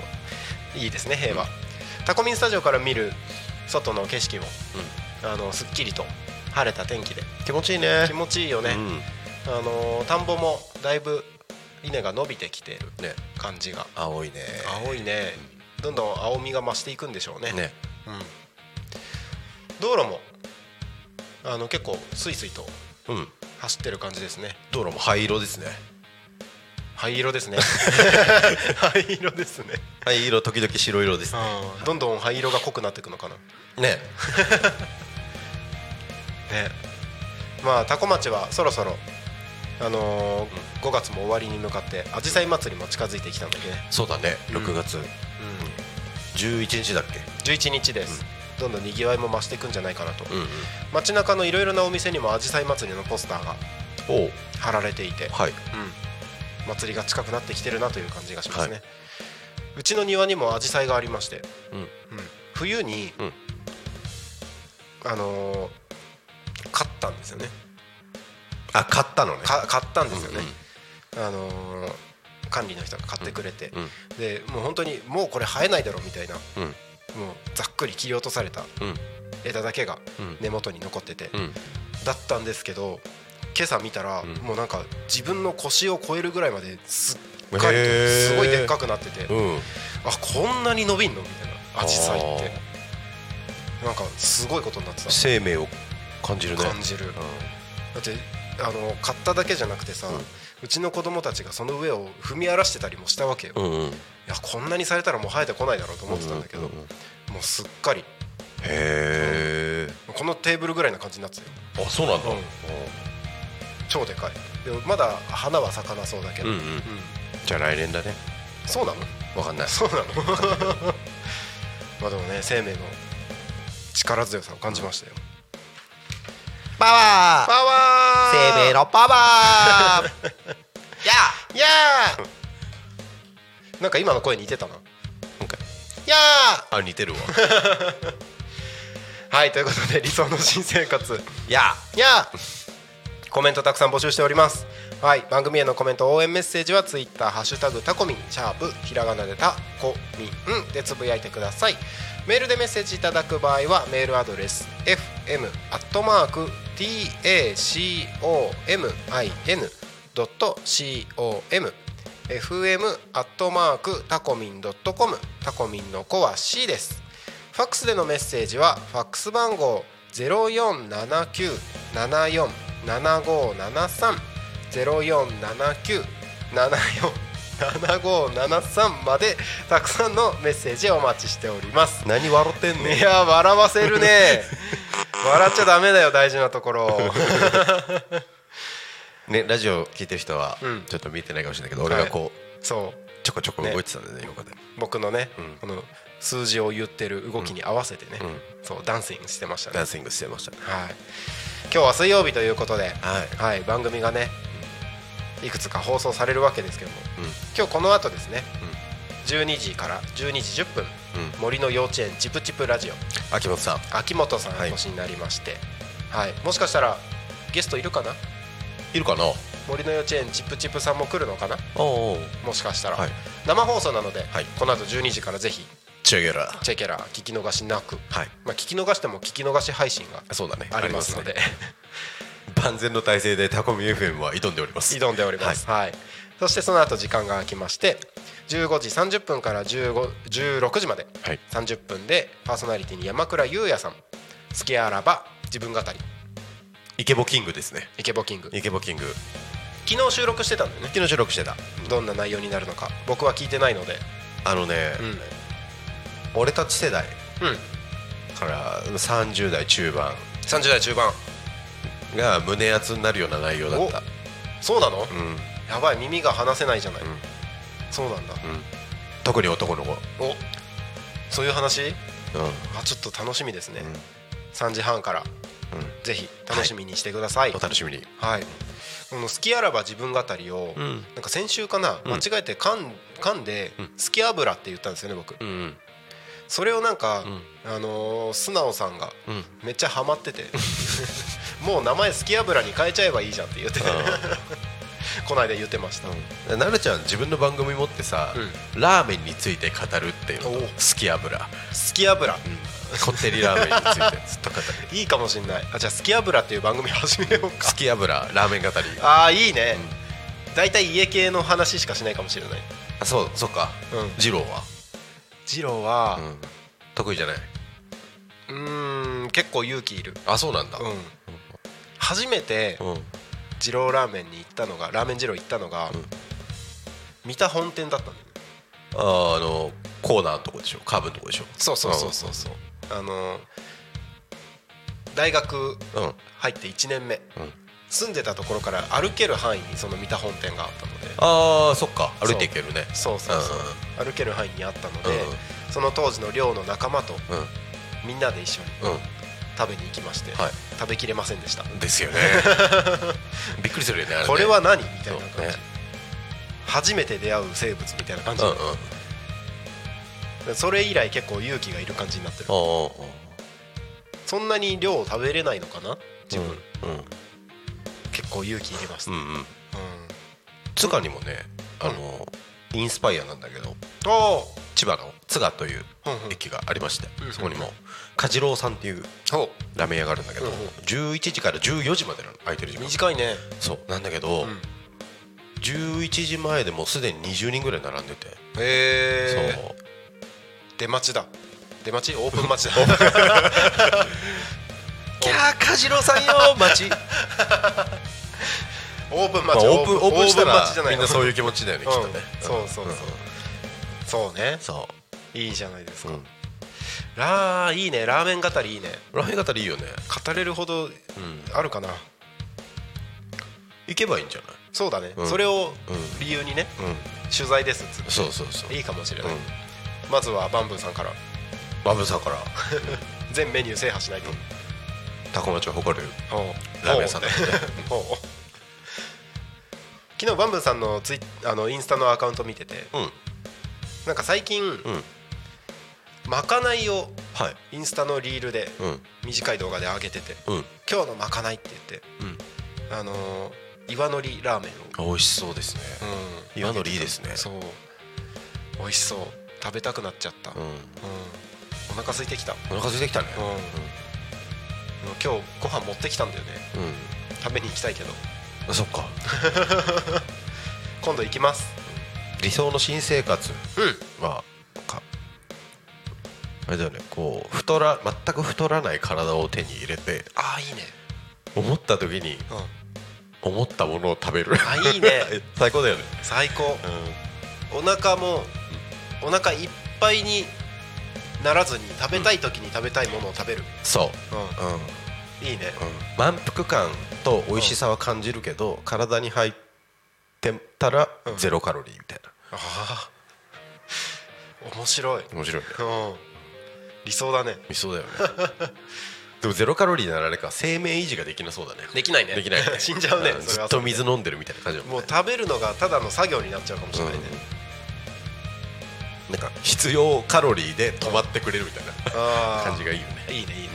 う。いいですね平和、タコミンスタジオから見る外の景色も、あのすっきりと晴れた天気で。気持ちいいね。気持ちいいよね、うん。あの田んぼもだいぶ稲が伸びてきてるね。感じが。青いね。青いね。どんどん青みが増していくんでしょうね。ね。うん、道路もあの結構スイスイとうん。走ってる感じですね。道路も灰色ですね灰色ですね。灰色ですね。灰色時々白色ですね。うん。どんどん灰色が濃くなっていくのかな。ね。ね。まあ多古町はそろそろあのー5月も終わりに向かってあじさい祭りも近づいてきたので。ね、そうだね。うん。6月。11日だっけ？11日です、どんどんにぎわいも増していくんじゃないかなと、うんうん。街中のいろいろなお店にもあじさい祭りのポスターが貼られていて、はい。うん、祭りが近くなってきてるなという感じがしますね、うちの庭にもアジサイがありまして、うん。うん。冬に、うん。あのー買ったんですよね。あ買ったのね。か買ったんですよね。うんうん、あのー管理の人が買ってくれて、うん。でもう本当にもうこれ生えないだろうみたいなうん。もうざっくり切り落とされたうん。枝だけがうん。根元に残ってて、うん。だったんですけど今朝見たら、うん。もうなんか自分の腰を超えるぐらいまですっかりとすごいでっかくなってて、うん。あこんなに伸びんの？みたいな。アジサイって。なんかすごいことになってた。生命を感じるね。感じる。だってあの買っただけじゃなくてさ、うちの子供たちがその上を踏み荒らしてたりもしたわけよ、いうんうん。うんやこんなにされたらもう生えてこないだろうと思ってたんだけど、うんうんうん。もうすっかり。へえこのテーブルぐらいな感じになってたよ。あそうなんだ。うん超でかい。でもまだ花は咲かなそうだけど、うんうん。じゃあ来年だね。そうなの？わかんない。そうなの？まあでもね生命の力強さを感じましたよ、パワパワー！生命のパワー！やいやー なんか今の声似てたな。なんかいやあ！似てるわ。ーはいということで理想の新生活。いやいやーコメントたくさん募集しております。はい。番組へのコメント応援メッセージはツイッターハッシュタグタコミンシャープひらがなでタコミンでつぶやいてください。メールでメッセージいただく場合はメールアドレス fm アットマーク tacomin.com fm アットマークタコミンドットコムタコミンの子は C です。ファックスでのメッセージはファックス番号0479747573 0479747573までたくさんのメッセージをお待ちしております。何笑ってんねん。いや笑わせるね。笑っちゃダメだよ大事なところ。ねラジオ聞いてる人はうん。ちょっと見てないかもしれないけど俺がこうそう。ちょこちょこ動いてたんだよね横で。僕のね、うん。この数字を言ってる動きに合わせてね、うん。そうダンシングしてましたね。ダンシングしてましたね。はい、今日は水曜日ということで、はい。はい、番組がねいくつか放送されるわけですけどもうん。今日この後ですね、12時から12時10分、うん。森の幼稚園チプチプラジオ。秋元さん。秋元さんはい。お越しになりまして、はい。もしかしたらゲストいるかな？いるかな？森の幼稚園チプチプさんも来るのかな？おおもしかしたら、はい。生放送なので、はい。この後12時からぜひチェゲラ。チェケラ聞き逃しなく、はい。まあ、聞き逃しても聞き逃し配信がそうだね。ありますので。ね。万全の体制でタコミ FM は挑んでおります。挑んでおります、はい。そしてその後時間が空きまして15時30分から15 16時まではい。30分でパーソナリティに山倉優也さん「好きあらば自分語り。イケボキングですね。イケボキング」イケボキング。昨日収録してたんだよね。昨日収録してた。どんな内容になるのか。僕は聞いてないので。あのねうん俺たち世代うん。から30代中盤30代中盤が胸熱になるような内容だった。そうなの、うん。うんやばい耳が離せないじゃない、そうなんだ。特に男の子。おそういう話？うん。あちょっと楽しみですね、うん。3時半から。うん。ぜひ楽しみにしてください、お楽しみに。はい、この「好きあらば自分語りを」ん。なんか先週かな、うん。間違えて噛ん噛んで「好き油」って言ったんですよね僕、うんそれをなんか、ん。あのー素直さんがうん。めっちゃハマってて。もう名前「好き油」に変えちゃえばいいじゃんって言ってて。この間言ってました、うん。なるちゃん自分の番組持ってさ、ラーメンについて語るっていうの。好き油、好き油、こってりラーメンについてずっと語る。いいかもしんない。あじゃあ「好き油」っていう番組始めようか。好き油ラーメン語り。ああいいね、大体家系の話しかしないかもしれない。あそうそっか、うん。二郎は、二郎はうん、得意じゃない？うーん結構勇気いる。あそうなんだ。うん。初めてうん。二郎ラーメンに行ったのがラーメン二郎行ったのが、三田本店だったんだあーあのコーナーのとこでしょ？カーブのとこでしょ？そうそうそうそうそう。あの大学入って1年目、ん住んでたところから歩ける範囲にその三田本店があったので。ああそっか。歩いていけるね。そうそうそう。うん歩ける範囲にあったので、うんその当時の寮の仲間とうん。みんなで一緒にうん。食べに行きまして、はい。食べきれませんでした。ですよね。びっくりするよねね。これは何みたいな感じ、ね。初めて出会う生物みたいな感じ、うんうんそれ以来結構勇気がいる感じになってる。そんなに量を食べれないのかな？自分、うん結構勇気いります、うんうん。うん。津賀にもねあのインスパイアなんだけど千葉の津賀という駅がありましてそこにも梶郎さんっていうおラーメン屋があるんだけどうんうん11時から14時までなの空いてる時間。短いね。そう。なんだけどん。11時前でもうすでに20人ぐらい並んでて。へえそう。出待ちだ。出待ち？オープン待ちだ キャー梶郎さんよ待ち オープンま待ち、あオープンオープンしたらみんなそういう気持ちだよねきっとねうん。そうそうそう。そうね。そいいじゃないですう、か、うん、ラーいいね。ラーメン語りいいね。ラーメン語りいいよね。語れるほどうん。あるかな。行けばいいんじゃない？そうだね、うん。それをうん。理由にねうん。取材ですっつって。そうそうそう。いいかもしれない、うん。まずはバンブーさんから。バブさんから。全メニュー制覇しないと、タコ町を誇る。ラーメン屋さんだ。昨日バンブーさんのツイあのインスタのアカウント見ててうん。なんか最近、うん。まかないをはい。インスタのリールでうん。短い動画で上げててうん「今日のまかない」って言ってうん。あのー岩のりラーメンを。美味しそうですね。うん。岩のりいいですね。そう。美味しそう。食べたくなっちゃった、うん。うん。お腹空いてきた、うんお腹空いてきたね今日ご飯持ってきたんだよね。うん食べに行きたいけど。あそっか。今度行きます。理想の新生活。うん。はかあれだよねこう太ら全く太らない体を手に入れてああいいね。思った時にうん。思ったものを食べる。あいいね。最高だよね。最高。お腹もお腹いっぱいにならずに食べたい時に食べたいものを食べる、そう。うん。うん、いいね。満腹感と美味しさは感じるけど体に入ってたらうん。ゼロカロリーみたいな。ああ面白い、面白いね。うん、理想だね。理想だよね。でもゼロカロリーならあれか生命維持ができなそうだね。できないね。できないね。死んじゃうね。ずっと水飲んでるみたいな感じだもう食べるのがただの作業になっちゃうかもしれないね、なんか必要カロリーで止まってくれるみたいな感じがいいよね。いいねいいね。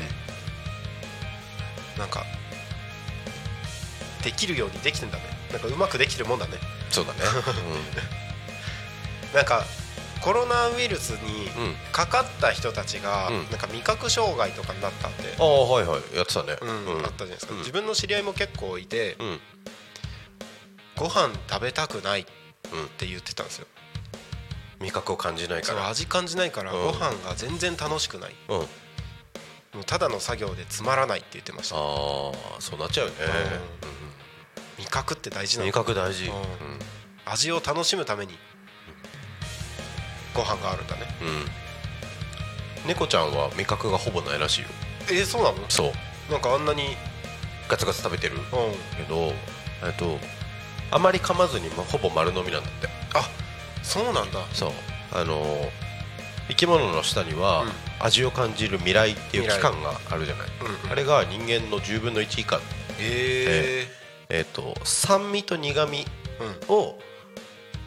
なんかできるようにできてんだね。なんかうまくできてるもんだね。そうだね。なんかコロナウイルスにうん、うん、かかった人たちがうん。なんか味覚障害とかになったって、ああはいはい。やってたね。うんあったじゃないですか、うん。自分の知り合いも結構いて、うん。ご飯食べたくないっうん。て言ってたんですよ味覚を感じないから。味感じないからうん。ご飯が全然楽しくない、うん。あもうただの作業でつまらないって言ってました。あそうなっちゃうよね、味覚って大事うんなの。味覚大事。ううんん。味を楽しむためにご飯があるんだね。うん。猫ちゃんは味覚がほぼないらしいよ。えー、そうなの？そう。なんかあんなにガツガツ食べてるうん。けどえっとあまり噛まずに、まあ、ほぼ丸飲みなんだって。あそうなんだ。そう。あのー生き物の下にはうん。味を感じる未来っていう未来。器官があるじゃない、あれが人間の10分の1以下へえっ、と酸味と苦味えを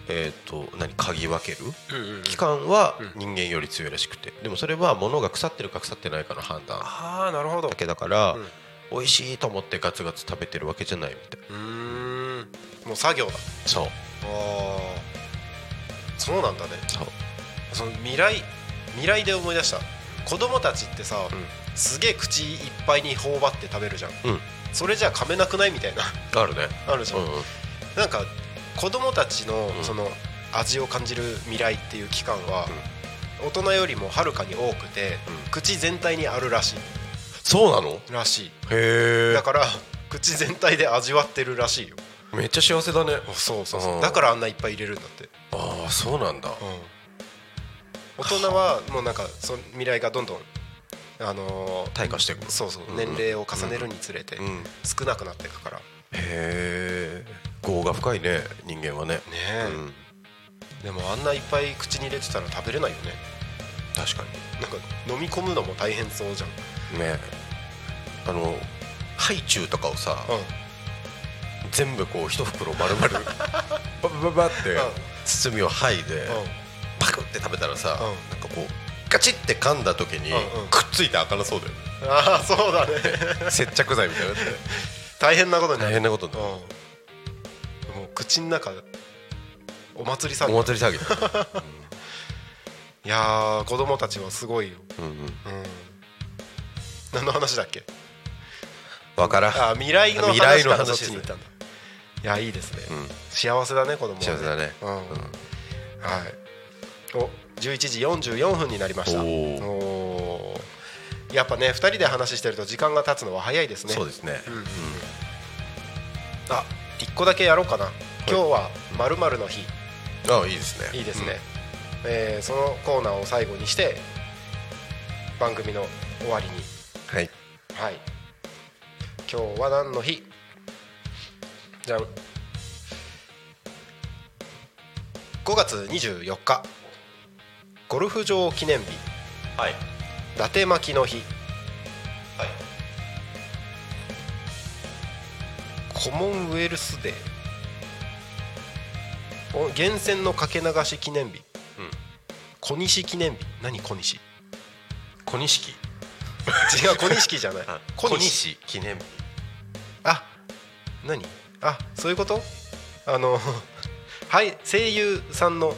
えっ、と何嗅ぎ分けるうんうんうん。器官はうん。人間より強いらしくて。でもそれは物が腐ってるか腐ってないかの判断。ああなるほど。だけだから、うん。美味しいと思ってガツガツ食べてるわけじゃないみたいうーん。もう作業だ。そう。ああそうなんだね。その未来未来で思い出した。子供たちってさ、うん。すげえ口いっぱいに頬張って食べるじゃん。うん。それじゃ噛めなくないみたいな。あるね。あるじゃん、うんうん。なんか子供たちのうん。その味を感じる未来っていう期間は大人よりもはるかに多くて、うん。口全体にあるらしそうなの？いらしい。へえ。だから口全体で味わってるらしいよ。めっちゃ幸せだね。そうそうそう。うん。だからあんないっぱい入れるんだってああそうなんだ。大人はもうなんかその未来がどんどんあのー退化していく。そうそううん年齢を重ねるにつれてうんへ少なくなっていくから。ねえ業が深いね人間はね。え、うん。でもあんないっぱい口に入れてたら食べれないよね。確かなんか飲み込むのも大変そうじゃん。にねあのハイチュウとかをさうん。全部こう一袋丸々 ババババってうん包みを剥いでうん。パクって食べたらさうん。なんかこうガチって噛んだ時にくっついて開かなそうだよね。ああそうだね。接着剤みたいになって大変なことになる。大変なことになる。うん。もう口の中お祭り騒ぎ。お祭り騒ぎだ。いやー子供たちはすごいよ。うんうん。うん。何の話だっけ？わからん。あ未来の話の話に行ったんだいやいいですね、うん。幸せだね子供は幸せだね。うん。はい。お11時44分になりました。おやっぱね2人で話してると時間が経つのは早いですね。そうですね。うん。うん。あ一個だけやろうかな。今日はまるの日。ああいいですね。いいですね、えーそのコーナーを最後にして番組の終わりに。はい。はい。今日は何の日？じゃん5月24日。ゴルフ場記念日。はい。伊達巻きの日。はい。コモンウェルスデー。お源泉のかけ流し記念日。うん。小西記念日。何小西小錦。違う小錦じゃない。小西記念日。あ何？あそういうこと？あの はい声優さんの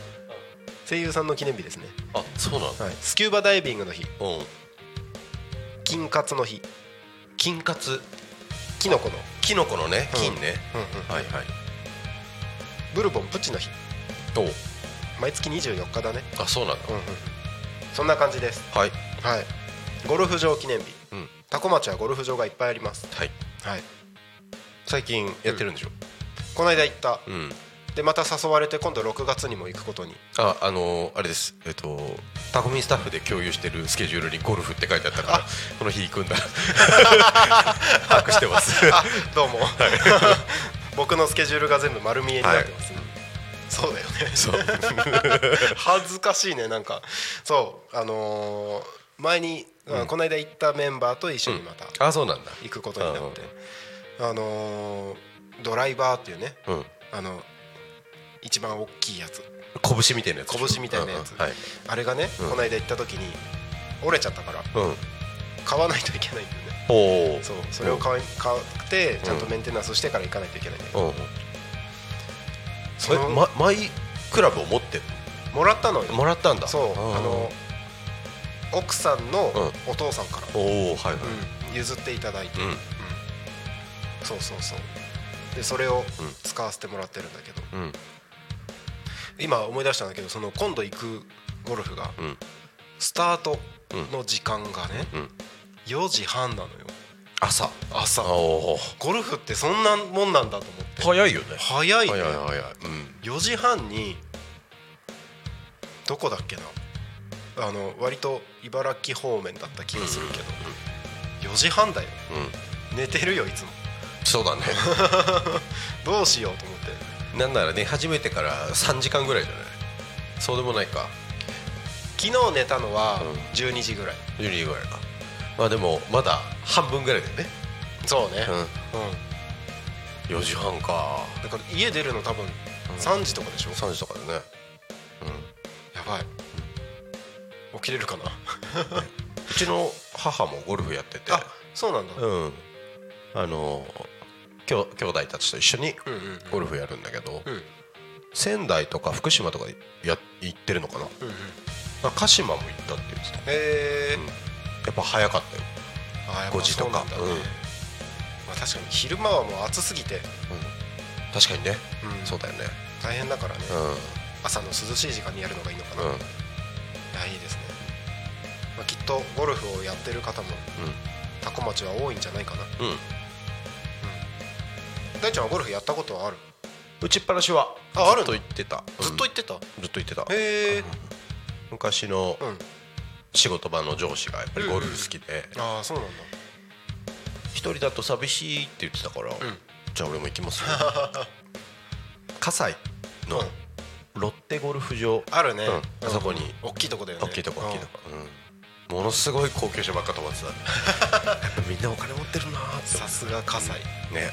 声優さんの記念日ですね、あそうなんだ。はい、スキューバダイビングの日。うん。金カツの日。金カツキノコの、キノコのねうん。金ね、うんうんはいはい。ブルボンプチの日。お。毎月24日だね。あそうなんだ、うんうん。そんな感じです。はい。はい。ゴルフ場記念日。うん。多古町はゴルフ場がいっぱいあります。はい。はい最近やってるんでしょ？この間行った。うん、でまた誘われて今度6月にも行くことに。ああのーあれです。えっとタコミンスタッフで共有してるスケジュールにゴルフって書いてあったからこの日行くんだ。把握してます。あどうも、僕のスケジュールが全部丸見えになってます、ね。そうだよね。そう。恥ずかしいねなんか。そうあのー前に、あこの間行ったメンバーと一緒にまたあそうなんだ。行くことになって、あのードライバーっていうねうん。あの一番大きいやつ。拳みたいなやつ拳みたいなやつ。うんうん。はい。あれがね、うん。この間行った時に折れちゃったからうん。買わないといけないんだよね。そうそれを買い買ってちゃんとメンテナンスしてから行かないといけないんだよ、うんうん。そのえまマイクラブを持ってるもらったのよ。もらったんだ。そうーあの奥さんのお父さんから、譲っていただいて、そうそうそう。でそれをうん使わせてもらってるんだけど、うん。今思い出したんだけどその今度行くゴルフがうん。スタートの時間がね、うん。4時半なのよ。朝。朝。ゴルフってそんなもんなんだと思って。早いよね。早いね。早い早い。うん。4時半にどこだっけな。あの割と茨城方面だった気がするけど、4時半だよ。うん。寝てるよいつもそうだね。どうしようと思って。なんならね初めてから3時間ぐらいじゃない？そうでもないか。昨日寝たのはうん。12時ぐらい、12時ぐらいか。まあでもまだ半分ぐらいだよね。そうね。うん。うん、4時半か。だから家出るの多分3時とかでしょ、3時とかでね。やばい。起きれるかな？うちの母もゴルフやってて。あそうなんだ、うん。あのきょ兄弟たちと一緒にうんうんゴルフやるんだけど、うん。仙台とか福島とかや行ってるのかな、うんうん。まあ鹿島も行ったって言ってた。へえうん。やっぱ早かったよ、あやっぱ5時とか。ね、うん。まあ、確かに昼間はもう暑すぎて、確かにね、うん。そうだよね。大変だからね、うん。朝の涼しい時間にやるのがいいのかな、いうん。やいいですね、まあ、きっとゴルフをやってる方も多古町は多いんじゃないかな。うんうん大ちゃんはゴルフやったことはある？打ちっぱなしはああるの？ずっと行ってた。ずっと行ってた、うんずっと行ってた。へえ昔のうん。仕事場の上司がやっぱりゴルフ好きで。ああそうなんだ。一人だと寂しいって言ってたから、ん。じゃあ俺も行きますよ。葛西のロッテゴルフ場。あるね、うん。あそこに。大きいとこだよね。大きいとこ大きいとこ、うん、ものすごい高級車ばっか飛ばってた。やっぱみんなお金持ってるなーって。さすが葛西、ね。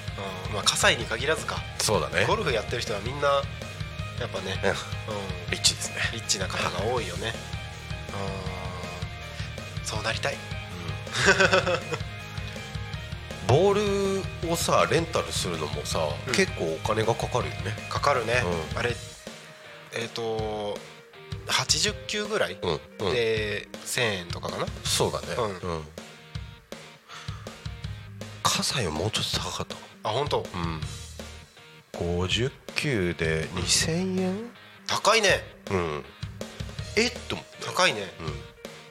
うん。まあ葛西に限らずか。そうだね。ゴルフやってる人はみんなやっぱね、うんうん、リッチですね。リッチな方が多いよね。うん。そうなりたい。ボールをさレンタルするのもさ、うん。結構お金がかかるよね。かかるね、うん。あれえっ、と80球ぐらい、うんうん。で1000円とかかな。そうだね。ううん。葛西はもうちょっと高かったあ本当。うん。50球で2000円高いね。うん。え？っと思って。高いね。うん。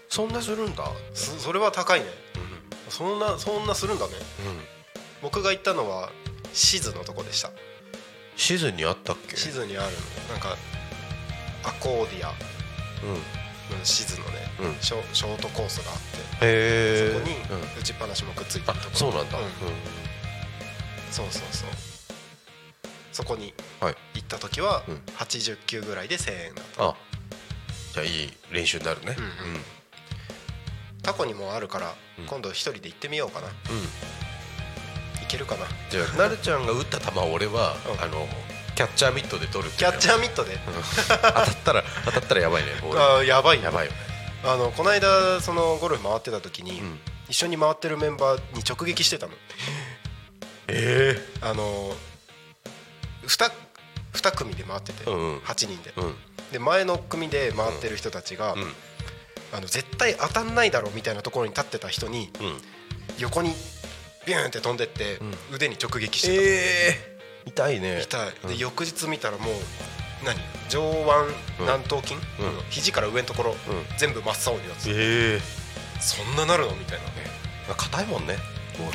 そんなするんだ？そそれは高いね。うそんなそんなするんだね。んうん。僕が行ったのはシズのとこでした。シズンにあったっけ？シズにあるの。なんかアコーディアシズのね、うん。ショショートコースがあってそこにうん。打ちっぱなしもくっついてあるところ。そうなんだ。ううん。そうそうそう。そこにはい。行った時はうん。80球ぐらいで1000円だった、あ。じゃあいい練習になるね。うんうん。タコにもあるから、うん。今度一人で行ってみようかな。うん。いけるかな。じゃあなるちゃんが打った球を俺はうん。あのキャッチャーミットで取るキャッチャーミットでー当たったら当たったらやばいね ボール。あーやばいね。やばいよね。あのこの間そのゴルフ回ってた時に、ん。一緒に回ってるメンバーに直撃してたの。えあの 2, 2組で回ってて、うんうん。8人で、うん。で前の組で回ってる人たちが、ん。あの絶対当たんないだろうみたいなところに立ってた人にうん。横にビューンって飛んでって、腕に直撃してた、ええ痛いね。痛い。で、うん。翌日見たらもう何？上腕軟頭筋、うん。肘から上のところ、ん。全部真っ青になっててええ。そんななるの？みたいな硬いもんね。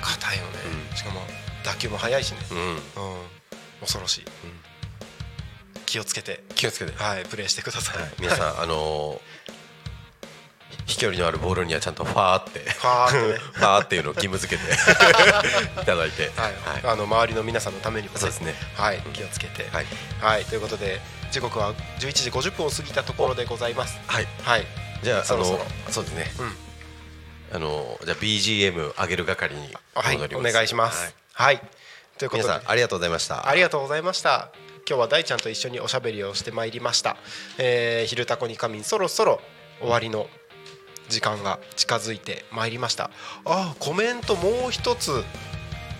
硬いよね、うん。しかも打球も速いしね、恐ろしい、気をつけて。気をつけて。はいプレーしてください、皆さんあのー 飛距離のあるボールにはちゃんとファーってファーってね。ファーっていうのを義務付けて いただいて。はい、あの周りの皆さんのためにも、そうですね。はい、気をつけて、はい。はい、ということで時刻は11時50分を過ぎたところでございます。はい。はい、じゃああのそうですね。うん、あのじゃあ BGM 上げる係にはい、戻ります。お願いします。はい、ということで。皆さんありがとうございました。ありがとうございました。今日は大ちゃんと一緒におしゃべりをしてまいりました。えー、昼タコに仮眠そろそろ終わりの時間が近づいてまいりました。あ、コメントもう一つ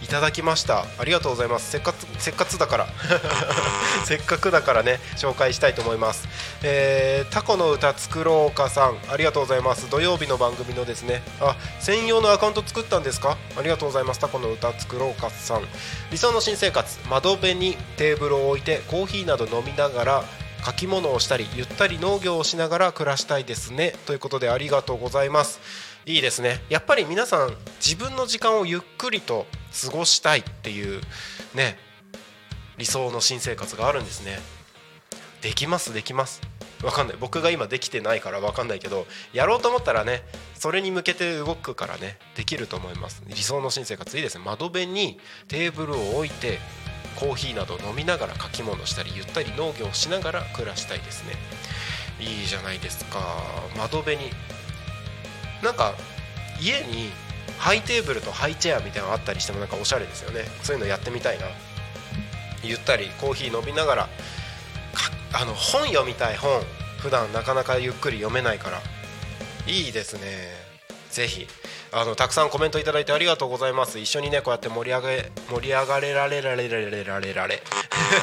いただきました。ありがとうございます。せっかくせっかくだから せっかくだからね紹介したいと思います。えー、タコの歌作ろうかさんありがとうございます。土曜日の番組のですね。あ、専用のアカウント作ったんですか？ありがとうございます。タコの歌作ろうかさん。理想の新生活窓辺にテーブルを置いてコーヒーなど飲みながら書き物をしたりゆったり農業をしながら暮らしたいですね。ということでありがとうございます。いいですね。やっぱり皆さん自分の時間をゆっくりと過ごしたいっていうね理想の新生活があるんですね。できますできます。わかんない。僕が今できてないからわかんないけどやろうと思ったらねそれに向けて動くからねできると思います。理想の新生活いいですね。窓辺にテーブルを置いてコーヒーなど飲みながら書き物したりゆったり農業をしながら暮らしたいですね。いいじゃないですか。窓辺になんか家にハイテーブルとハイチェアみたいなのあったりしてもなんかおしゃれですよね。そういうのやってみたいな。ゆったりコーヒー飲みながらあの本読みたい本。普段なかなかゆっくり読めないから。いいですね。ぜひ。あのたくさんコメントいただいてありがとうございます。一緒にねこうやって盛り上げ盛り上がれられられられられられ。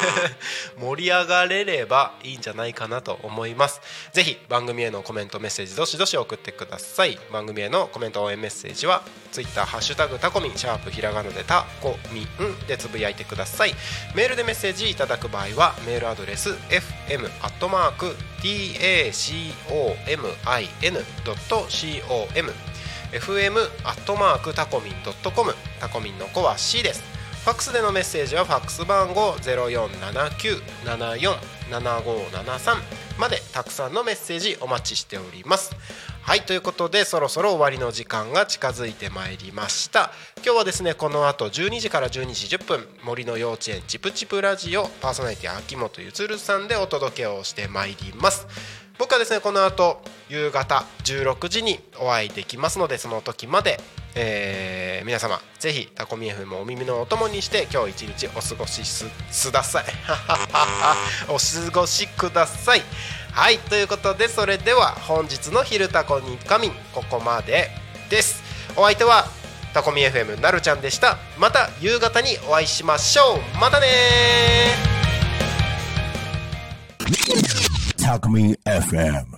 盛り上がれればいいんじゃないかなと思います。ぜひ番組へのコメントメッセージどしどし送ってください。番組へのコメント応援メッセージは Twitter ハッシュタグタコミンシャープひらがなでタコミンでつぶやいてください。メールでメッセージいただく場合はメールアドレス fm アットマーク tacomin.com fm アットマークタコミンドットコム。タコミンの子は C です。ファックスでのメッセージはファックス番号0479747573までたくさんのメッセージお待ちしております。はいということでそろそろ終わりの時間が近づいてまいりました。今日はですねこの後12時から12時10分森の幼稚園チプチプラジオパーソナリティ秋元ゆつるさんでお届けをしてまいります。僕はですねこの後夕方16時にお会いできますのでその時まで、えー皆様ぜひタコミ FM お耳のお供にして今日一日お過ごしすすださい。お過ごしください。はいということでそれでは本日の「昼タコに仮眠」ここまでです。お相手はタコミ FM なるちゃんでした。また夕方にお会いしましょう。またね Alchemy FM.